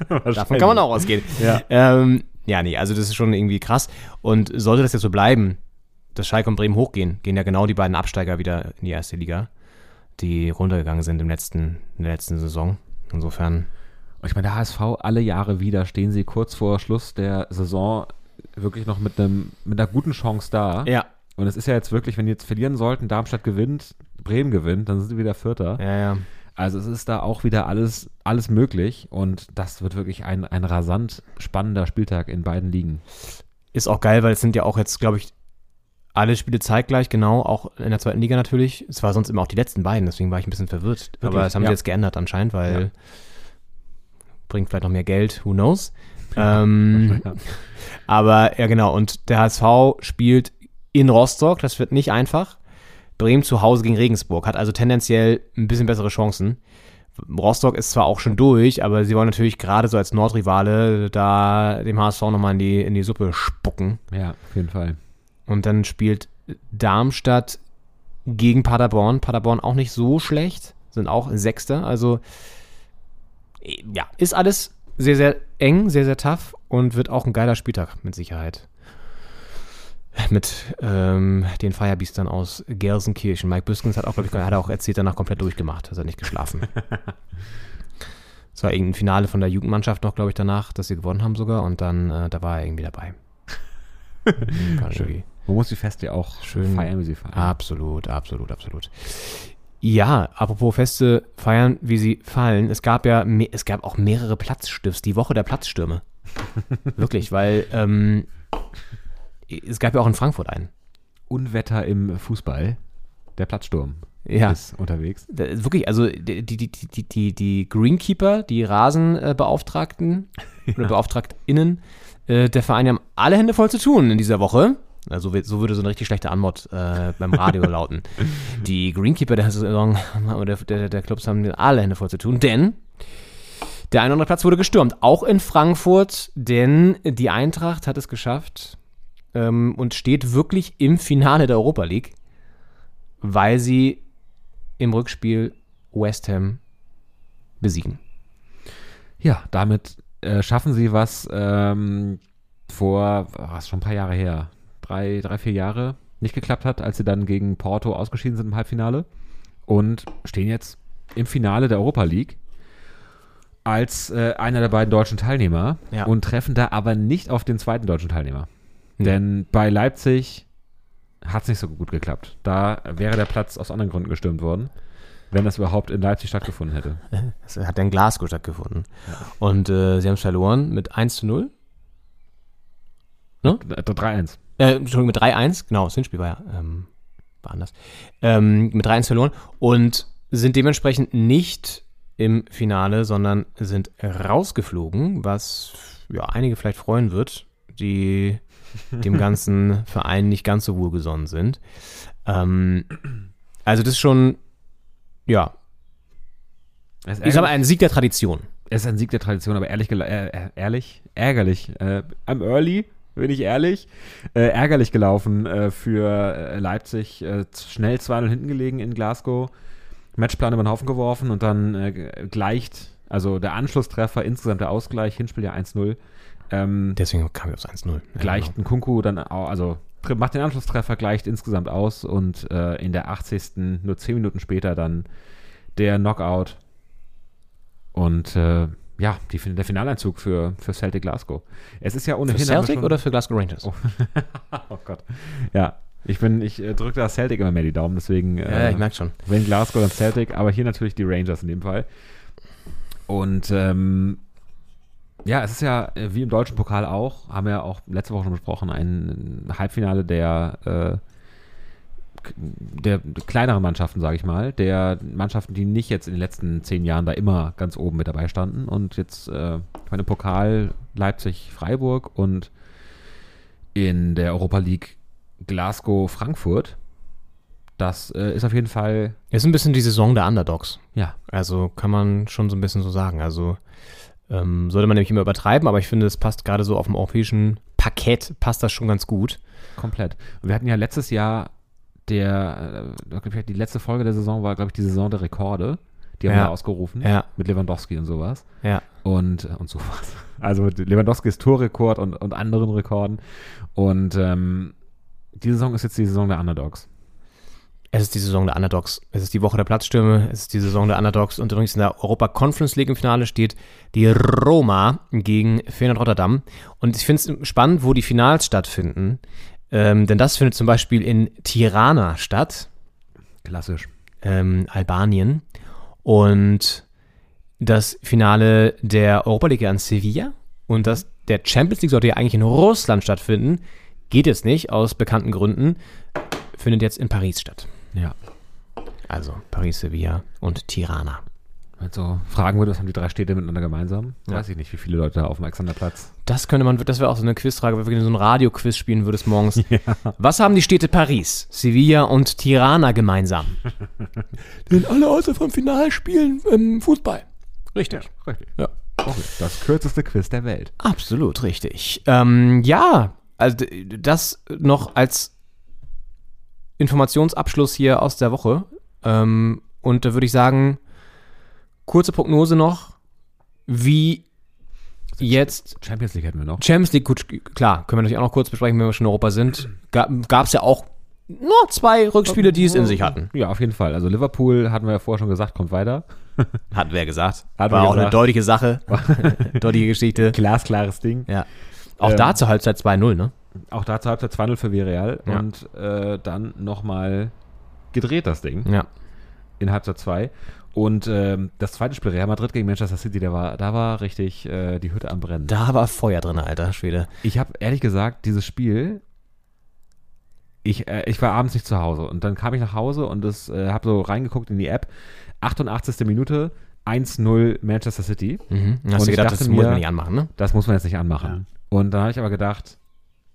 Davon kann man auch ausgehen. Ja. Ähm, ja, nee, also das ist schon irgendwie krass. Und sollte das jetzt so bleiben, dass Schalke und Bremen hochgehen, gehen ja genau die beiden Absteiger wieder in die erste Liga, die runtergegangen sind im letzten, in der letzten Saison. Insofern, ich meine, der HSV, alle Jahre wieder stehen sie kurz vor Schluss der Saison wirklich noch mit, einem, mit einer guten Chance da. ja, Und es ist ja jetzt wirklich, wenn die jetzt verlieren sollten, Darmstadt gewinnt, Bremen gewinnt, dann sind sie wieder Vierter. ja, ja. Also es ist da auch wieder alles, alles möglich und das wird wirklich ein, ein rasant spannender Spieltag in beiden Ligen. Ist auch geil, weil es sind ja auch jetzt, glaube ich, alle Spiele zeitgleich, genau, auch in der zweiten Liga natürlich. Es war sonst immer auch die letzten beiden, deswegen war ich ein bisschen verwirrt. Aber Wirklich? das haben Ja. sie jetzt geändert anscheinend, weil Ja. bringt vielleicht noch mehr Geld, who knows. [laughs] Ähm, aber ja, genau, und der HSV spielt in Rostock, das wird nicht einfach. Bremen zu Hause gegen Regensburg, hat also tendenziell ein bisschen bessere Chancen. Rostock ist zwar auch schon durch, aber sie wollen natürlich gerade so als Nordrivale da dem HSV nochmal in die, in die Suppe spucken. Ja, auf jeden Fall. Und dann spielt Darmstadt gegen Paderborn. Paderborn auch nicht so schlecht, sind auch Sechster. Also äh, ja, ist alles sehr, sehr eng, sehr, sehr tough und wird auch ein geiler Spieltag mit Sicherheit. Mit ähm, den Firebeastern aus Gelsenkirchen. Mike Büskens hat auch, glaube ich, hat er auch erzählt, danach komplett durchgemacht, hat er nicht geschlafen. [laughs] Es war irgendein Finale von der Jugendmannschaft noch, glaube ich, danach, dass sie gewonnen haben sogar und dann, äh, da war er irgendwie dabei. [laughs] Irgendwie- Man muss die Feste auch Schön. feiern, wie sie feiern. Absolut, absolut, absolut. Ja, apropos Feste feiern, wie sie fallen. Es gab ja, es gab auch mehrere Platzstifts, die Woche der Platzstürme. [laughs] Wirklich, weil ähm, es gab ja auch in Frankfurt einen. Unwetter im Fußball. Der Platzsturm Ja. ist unterwegs. Wirklich, also die, die, die, die, die, die Greenkeeper, die Rasenbeauftragten [laughs] oder BeauftragtInnen äh, der Vereine haben alle Hände voll zu tun in dieser Woche. Also so würde so eine richtig schlechte Anmod äh, beim Radio [laughs] lauten. Die Greenkeeper der Saison oder der, der, Clubs haben alle Hände voll zu tun, denn der eine oder andere Platz wurde gestürmt. Auch in Frankfurt, denn die Eintracht hat es geschafft ähm, und steht wirklich im Finale der Europa League, weil sie im Rückspiel West Ham besiegen. Ja, damit äh, schaffen sie was ähm, vor, was schon ein paar Jahre her, drei, drei, vier Jahre nicht geklappt hat, als sie dann gegen Porto ausgeschieden sind im Halbfinale und stehen jetzt im Finale der Europa League als äh, einer der beiden deutschen Teilnehmer Ja. und treffen da aber nicht auf den zweiten deutschen Teilnehmer. Nee. Denn bei Leipzig hat es nicht so gut geklappt. Da wäre der Platz aus anderen Gründen gestürmt worden, wenn das überhaupt in Leipzig stattgefunden hätte. [laughs] Es hat ja in Glasgow stattgefunden. Und äh, sie haben es verloren mit 1 zu 0. Äh, 3-1. Äh, Entschuldigung, mit 3-1. Genau, das Hinspiel war ja ähm, war anders. Ähm, mit 3-1 verloren und sind dementsprechend nicht im Finale, sondern sind rausgeflogen, was ja einige vielleicht freuen wird, die [laughs] dem ganzen Verein nicht ganz so wohlgesonnen sind. Ähm, also das ist schon, ja, ist ich sag mal, ein Sieg der Tradition. Es ist ein Sieg der Tradition, aber ehrlich, äh, äh, ehrlich ärgerlich. Äh, I'm early, bin ich ehrlich. Äh, ärgerlich gelaufen äh, für äh, Leipzig. Äh, schnell 2-0 hinten gelegen in Glasgow. Matchplan über den Haufen geworfen und dann äh, gleicht, also der Anschlusstreffer, insgesamt der Ausgleich, Hinspiel ja 1-0. Ähm, Deswegen kam ich aufs 1-0. Ja, gleicht ein Kunku dann auch, also macht den Anschlusstreffer, gleicht insgesamt aus und äh, in der 80. nur 10 Minuten später dann der Knockout und äh, ja, die, der Finaleinzug für, für Celtic Glasgow. Es ist ja Für ohnehin. wir Celtic oder für Glasgow Rangers? Oh. [laughs] oh Gott. Ja, ich bin, ich äh, drücke da Celtic immer mehr die Daumen, deswegen. ja, äh, ich merke schon. wenn Glasgow, dann Celtic, aber hier natürlich die Rangers in dem Fall. Und ähm, ja, es ist ja äh, wie im deutschen Pokal auch, haben wir ja auch letzte Woche schon besprochen, ein Halbfinale der, äh, der kleineren Mannschaften, sage ich mal, der Mannschaften, die nicht jetzt in den letzten zehn Jahren da immer ganz oben mit dabei standen. Und jetzt, äh, ich meine, Pokal Leipzig-Freiburg und in der Europa League Glasgow-Frankfurt. Das äh, ist auf jeden Fall, ist ein bisschen die Saison der Underdogs. ja, Also kann man schon so ein bisschen so sagen. Also ähm, sollte man nämlich immer übertreiben, aber ich finde, es passt gerade so auf dem europäischen Parkett, passt das schon ganz gut. Komplett. Und wir hatten ja letztes Jahr der, äh, die letzte Folge der Saison war, glaube ich, die Saison der Rekorde. Die haben Ja. wir ausgerufen. Ja. Mit Lewandowski und sowas. Ja. Und, und sowas. [laughs] Also mit Lewandowskis Torrekord und, und anderen Rekorden. Und ähm, die Saison ist jetzt die Saison der Underdogs. Es ist die Saison der Underdogs. Es ist die Woche der Platzstürme. Es ist die Saison der Underdogs. Und übrigens in der Europa Conference League im Finale steht die Roma gegen Feyenoord Rotterdam. Und ich finde es spannend, wo die Finals stattfinden. Ähm, denn das findet zum Beispiel in Tirana statt. Klassisch. ähm, Albanien. Und das Finale der Europa League an Sevilla und das der Champions League sollte ja eigentlich in Russland stattfinden. Geht jetzt nicht, aus bekannten Gründen. Findet jetzt in Paris statt. Ja. Also Paris, Sevilla und Tirana. Wenn man so fragen würde, was haben die drei Städte miteinander gemeinsam? Weiß ich nicht, wie viele Leute da auf dem Alexanderplatz. Das könnte man, das wäre auch so eine Quizfrage, wenn du so ein Radio-Quiz spielen würdest morgens. [laughs] Was haben die Städte Paris, Sevilla und Tirana gemeinsam? [laughs] Denn alle außer vom Finalspielen ähm, Fußball. Richtig. Richtig. Ja. Okay. Das kürzeste Quiz der Welt. Absolut richtig. Ähm, ja, also das noch als Informationsabschluss hier aus der Woche. Ähm, und da würde ich sagen, kurze Prognose noch, wie jetzt Champions League hätten wir noch. Champions League, gut, klar, können wir natürlich auch noch kurz besprechen, wenn wir schon in Europa sind. Gab es ja auch nur zwei Rückspiele, die es in sich hatten. Ja, auf jeden Fall. Also Liverpool, hatten wir ja vorher schon gesagt, kommt weiter. [laughs] Hatten wir ja gesagt. Hatten War auch eine gesagt. deutliche Sache. [laughs] deutliche Geschichte. Glasklares Ding. Ja. Auch Ähm, da zur Halbzeit 2-0, ne? Auch da zur Halbzeit 2-0 für Villarreal Ja. und äh, dann nochmal gedreht das Ding Ja. in Halbzeit 2. Und ähm, das zweite Spiel, Real Madrid gegen Manchester City, der war, da war richtig äh, die Hütte am Brennen. Da war Feuer drin, alter Schwede. Ich habe ehrlich gesagt dieses Spiel, ich, äh, ich war abends nicht zu Hause und dann kam ich nach Hause und das äh, habe so reingeguckt in die App. 88. Minute, 1-0 Manchester City. Mhm. Hast Und du ich gedacht, das muss man nicht anmachen, ne? Das muss man jetzt nicht anmachen. Und dann habe ich aber gedacht,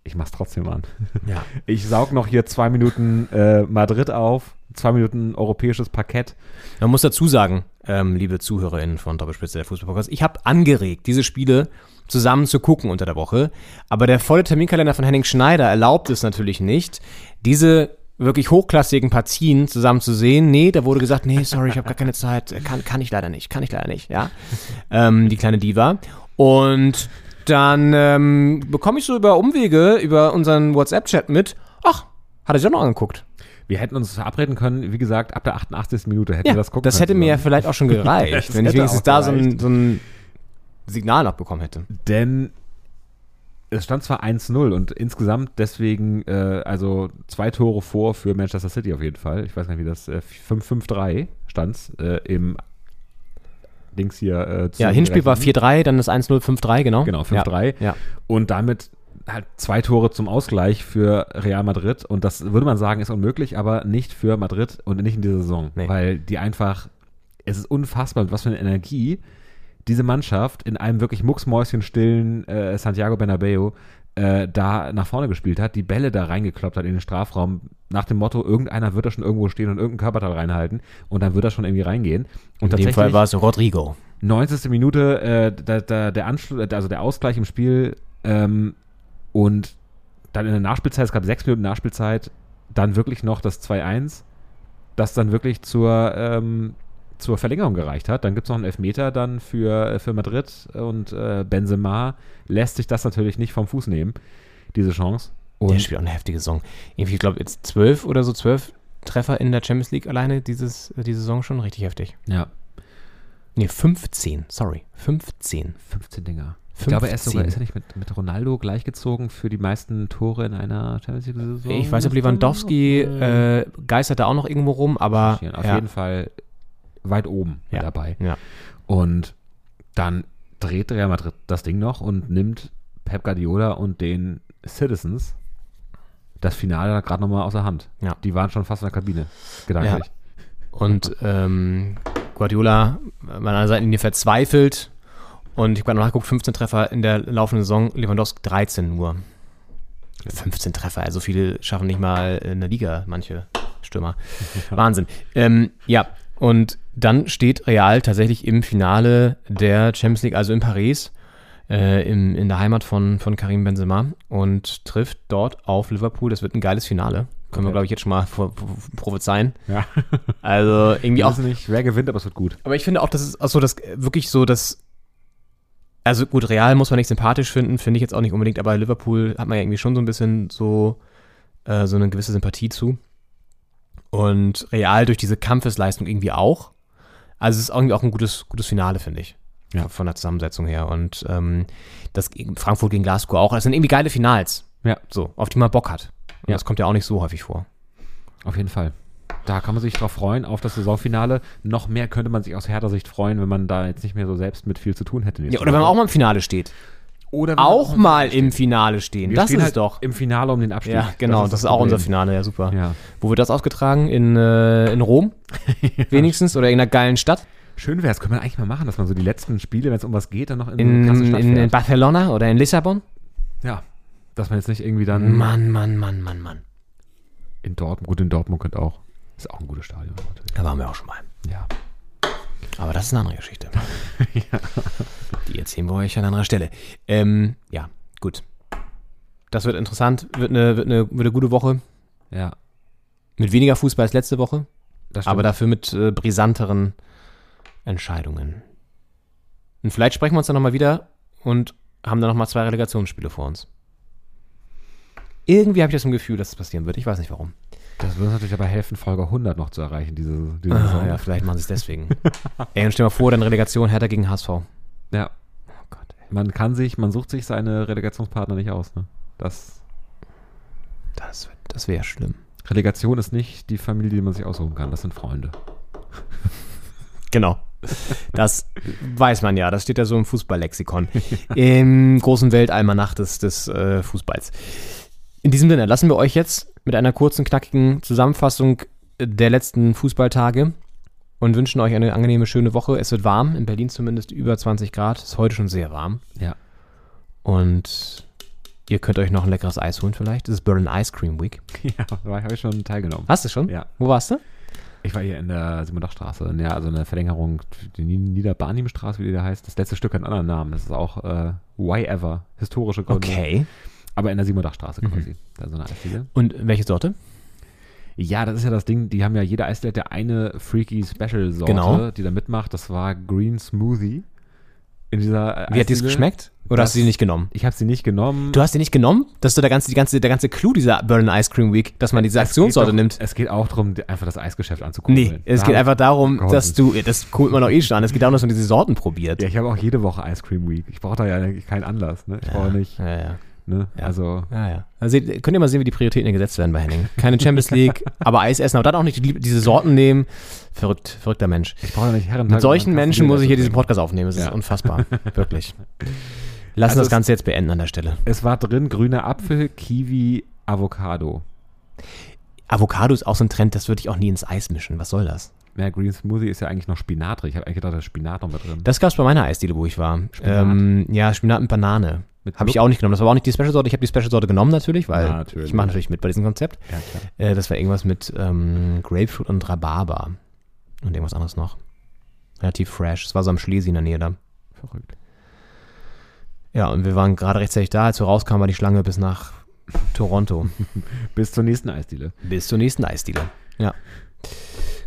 ich mach's trotzdem an. [laughs] Ja. Ich saug noch hier zwei Minuten äh, Madrid auf, zwei Minuten europäisches Parkett. Man muss dazu sagen, ähm, liebe ZuhörerInnen von Doppelspitze der Fußballpodcast, ich habe angeregt, diese Spiele zusammen zu gucken unter der Woche. Aber der volle Terminkalender von Henning Schneider erlaubt es natürlich nicht, diese wirklich hochklassigen Partien zusammen zu sehen. Nee, da wurde gesagt, nee, sorry, ich habe gar keine Zeit. Kann, kann ich leider nicht, kann ich leider nicht, ja. [laughs] Ähm, die kleine Diva. Und dann ähm, bekomme ich so über Umwege, über unseren WhatsApp-Chat mit, ach, hat er sich auch noch angeguckt. Wir hätten uns verabreden können, wie gesagt, ab der 88. Minute hätten Ja, wir das gucken das können. hätte mir ja vielleicht auch schon [laughs] gereicht, Das wenn ich wenigstens da so ein, so ein Signal noch bekommen hätte. Denn es stand zwar 1-0 und insgesamt deswegen, äh, also zwei Tore vor für Manchester City auf jeden Fall. Ich weiß nicht, wie das, äh, 5-5-3 stand äh, im Dings hier. Äh, Ja, Hinspiel war zusammengerechnet. 4-3, dann das 1-0, 5-3, genau. Genau, 5-3. Ja. Und damit halt zwei Tore zum Ausgleich für Real Madrid. Und das würde man sagen, ist unmöglich, aber nicht für Madrid und nicht in dieser Saison. Nee. Weil die einfach es ist unfassbar, mit was für eine Energie diese Mannschaft in einem wirklich mucksmäuschenstillen äh, Santiago Bernabeu äh, da nach vorne gespielt hat, die Bälle da reingekloppt hat in den Strafraum, nach dem Motto, irgendeiner wird da schon irgendwo stehen und irgendein Körperteil reinhalten und dann wird er schon irgendwie reingehen. Und In dem Fall war es Rodrigo. 90. Minute äh, da, da, der Anschluss, also der Ausgleich im Spiel ähm, und dann in der Nachspielzeit, es gab sechs Minuten Nachspielzeit, dann wirklich noch das 2-1, das dann wirklich zur, ähm, zur Verlängerung gereicht hat. Dann gibt es noch einen Elfmeter dann für, für Madrid und äh, Benzema lässt sich das natürlich nicht vom Fuß nehmen, diese Chance. Der Und spielt auch eine heftige Saison. Irgendwie, ich glaube, jetzt zwölf oder so, zwölf Treffer in der Champions League alleine dieses, äh, diese Saison schon richtig heftig. ja, Nee, 15, sorry. 15. 15 Dinger. Ich glaube, er ist sogar 15. ist er nicht mit, mit Ronaldo gleichgezogen für die meisten Tore in einer Champions League-Saison. Ich weiß nicht, ob Lewandowski äh, geistert da auch noch irgendwo rum, aber Auf ja, jeden Fall weit oben Ja. dabei. Ja. Und dann dreht Real Madrid das Ding noch und nimmt Pep Guardiola und den Citizens das Finale gerade nochmal aus der Hand. Ja. Die waren schon fast in der Kabine, gedanklich. Und ähm, Guardiola an einer Seitenlinie verzweifelt. Und ich habe noch nachgeguckt, 15 Treffer in der laufenden Saison, Lewandowski 13 nur. 15 Treffer, also viele schaffen nicht mal in der Liga, manche Stürmer. [laughs] Wahnsinn. Ähm, ja, und dann steht Real tatsächlich im Finale der Champions League, also in Paris, äh, im, in der Heimat von, von Karim Benzema und trifft dort auf Liverpool. Das wird ein geiles Finale. Können wir, Okay. glaube ich, jetzt schon mal prophezeien. Ja. [laughs] Also irgendwie Ich auch nicht, wer gewinnt, aber es wird gut. aber ich finde auch, das ist auch so, dass äh, wirklich so, dass. Also gut, Real muss man nicht sympathisch finden, finde ich jetzt auch nicht unbedingt, aber Liverpool hat man ja irgendwie schon so ein bisschen so, äh, so eine gewisse Sympathie zu. Und Real durch diese Kampfesleistung irgendwie auch. Also es ist irgendwie auch ein gutes, gutes Finale, finde ich. Ja. Von der Zusammensetzung her. Und ähm, das gegen Frankfurt gegen Glasgow auch. Das sind irgendwie geile Finals. Ja. So, auf die man Bock hat. Und Ja. das kommt ja auch nicht so häufig vor. Auf jeden Fall. Da kann man sich drauf freuen, auf das Saisonfinale. Noch mehr könnte man sich aus härter Sicht freuen, wenn man da jetzt nicht mehr so selbst mit viel zu tun hätte. Ja, oder wenn man Woche. auch mal im Finale steht. Oder Auch mal im Finale stehen. Wir das ist halt doch. im Finale um den Abstieg. Ja, genau, das ist, auch unser Finale. Ja super. Ja. Wo wird das ausgetragen? In, äh, in Rom? [laughs] Wenigstens? Oder in einer geilen Stadt? Schön wäre es, können wir eigentlich mal machen, dass man so die letzten Spiele, wenn es um was geht, dann noch in, In, krasse Stadt in, in. Barcelona oder in Lissabon? Ja, dass man jetzt nicht irgendwie dann Mann, Mann, Mann, Mann, Mann. in Dortmund, gut in Dortmund könnte auch. Ist auch ein gutes Stadion natürlich. Da waren wir auch schon mal. Ja. Aber das ist eine andere Geschichte. [laughs] Die erzählen wir euch an anderer Stelle. Ähm, ja, gut. Das wird interessant. Wird eine, wird, eine, wird eine gute Woche. Ja. Mit weniger Fußball als letzte Woche. Das aber dafür mit äh, brisanteren Entscheidungen. Und vielleicht sprechen wir uns dann nochmal wieder und haben dann nochmal zwei Relegationsspiele vor uns. Irgendwie habe ich das im Gefühl, dass es passieren wird. Ich weiß nicht warum. Das würde uns natürlich aber helfen, Folge 100 noch zu erreichen, diese, diese Ah, ja, vielleicht machen sie es deswegen. Ey, und stell mal vor, dann Relegation Hertha gegen HSV. Oh Ja. Gott, ey. Man kann sich, man sucht sich seine Relegationspartner nicht aus. Ne? Das Das, das wäre schlimm. Relegation ist nicht die Familie, die man sich aussuchen kann. Das sind Freunde. Genau. Das weiß man ja. Das steht ja so im Fußballlexikon. Im großen Weltalmanach des, des äh, Fußballs. In diesem Sinne lassen wir euch jetzt mit einer kurzen, knackigen Zusammenfassung der letzten Fußballtage und wünschen euch eine angenehme, schöne Woche. Es wird warm, in Berlin zumindest über 20 Grad. Ist heute schon sehr warm. Ja. Und ihr könnt euch noch ein leckeres Eis holen vielleicht. Das ist Berlin Ice Cream Week. [laughs] Ja, da habe ich schon teilgenommen. Hast du schon? Ja. Wo warst du? Ich war hier in der Simondachstraße, ja, also eine Verlängerung, die Ni- Niederbarnimstraße, wie die da heißt. Das letzte Stück hat einen anderen Namen. Das ist auch äh, Why Ever, historische Gründe. Okay. Aber in der Simondachstraße quasi. Da so eine Eisdiele. Und welche Sorte? Ja, das ist ja das Ding, die haben ja, jeder Eisdiele hat ja eine freaky Special-Sorte, Genau. die da mitmacht. Das war Green Smoothie. In dieser äh, Wie hat dir das geschmeckt? Oder Das- hast du die nicht genommen? Ich habe sie nicht genommen. Du hast die nicht genommen? Das ist so der ganze, die ganze, der ganze Clou dieser Berlin Ice Cream Week, dass man diese Aktionssorte doch- nimmt. Es geht auch darum, einfach das Eisgeschäft anzugucken. Nee, es geht einfach darum, dass du, das guckt man doch eh schon an, es geht darum, dass man diese Sorten probiert. Ja, ich habe auch jede Woche Ice Cream Week. Ich brauche da ja keinen Anlass. Ne? Ich brauche nicht. Ja, ja. Ne? Ja. Also, Ja, ja. Also könnt ihr mal sehen, wie die Prioritäten hier gesetzt werden bei Henning. Keine Champions [laughs] League, aber Eis essen, aber dann auch nicht die, diese Sorten nehmen. Verrückt, verrückter Mensch. ich brauche ja nicht Herren. Mit solchen Menschen muss ich hier diesen Podcast aufnehmen. Das ist unfassbar. [laughs] Wirklich. Lassen Also das Ganze jetzt beenden an der Stelle. Es war drin grüner Apfel, Kiwi, Avocado. Avocado ist auch so ein Trend, das würde ich auch nie ins Eis mischen. Was soll das? Ja, Green Smoothie ist ja eigentlich noch Spinat drin. Ich habe eigentlich gedacht, da ist Spinat noch mit drin. Das gab es bei meiner Eisdiele, wo ich war. Spinat? Ähm, ja, Spinat mit Banane. Habe ich auch nicht genommen. Das war auch nicht die Special-Sorte. Ich habe die Special-Sorte genommen natürlich, weil Ja, natürlich. ich mache natürlich mit bei diesem Konzept. Ja. Äh, das war irgendwas mit ähm, Grapefruit und Rhabarber. Und irgendwas anderes noch. Relativ fresh. Es war so am Schlesi in der Nähe da. Verrückt. Ja, und wir waren gerade rechtzeitig da. Als wir rauskamen, war die Schlange bis nach Toronto. [laughs] Bis zur nächsten Eisdiele. bis zur nächsten Eisdiele. Ja.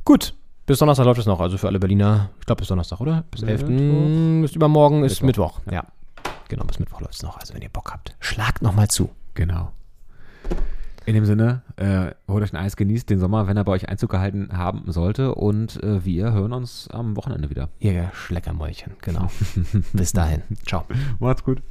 Gut. Bis Donnerstag läuft es noch. Also für alle Berliner. Ich glaube bis Donnerstag, oder? Bis 11. Mittwoch. Bis übermorgen ist Mittwoch. Mittwoch, Ja. Genau, bis Mittwoch läuft es noch. Also wenn ihr Bock habt, schlagt noch mal zu. Genau. In dem Sinne, äh, holt euch ein Eis, genießt den Sommer, wenn er bei euch Einzug gehalten haben sollte. Und äh, wir hören uns am Wochenende wieder. Ihr Schleckermäulchen. Genau. [laughs] bis dahin. Ciao. Macht's gut.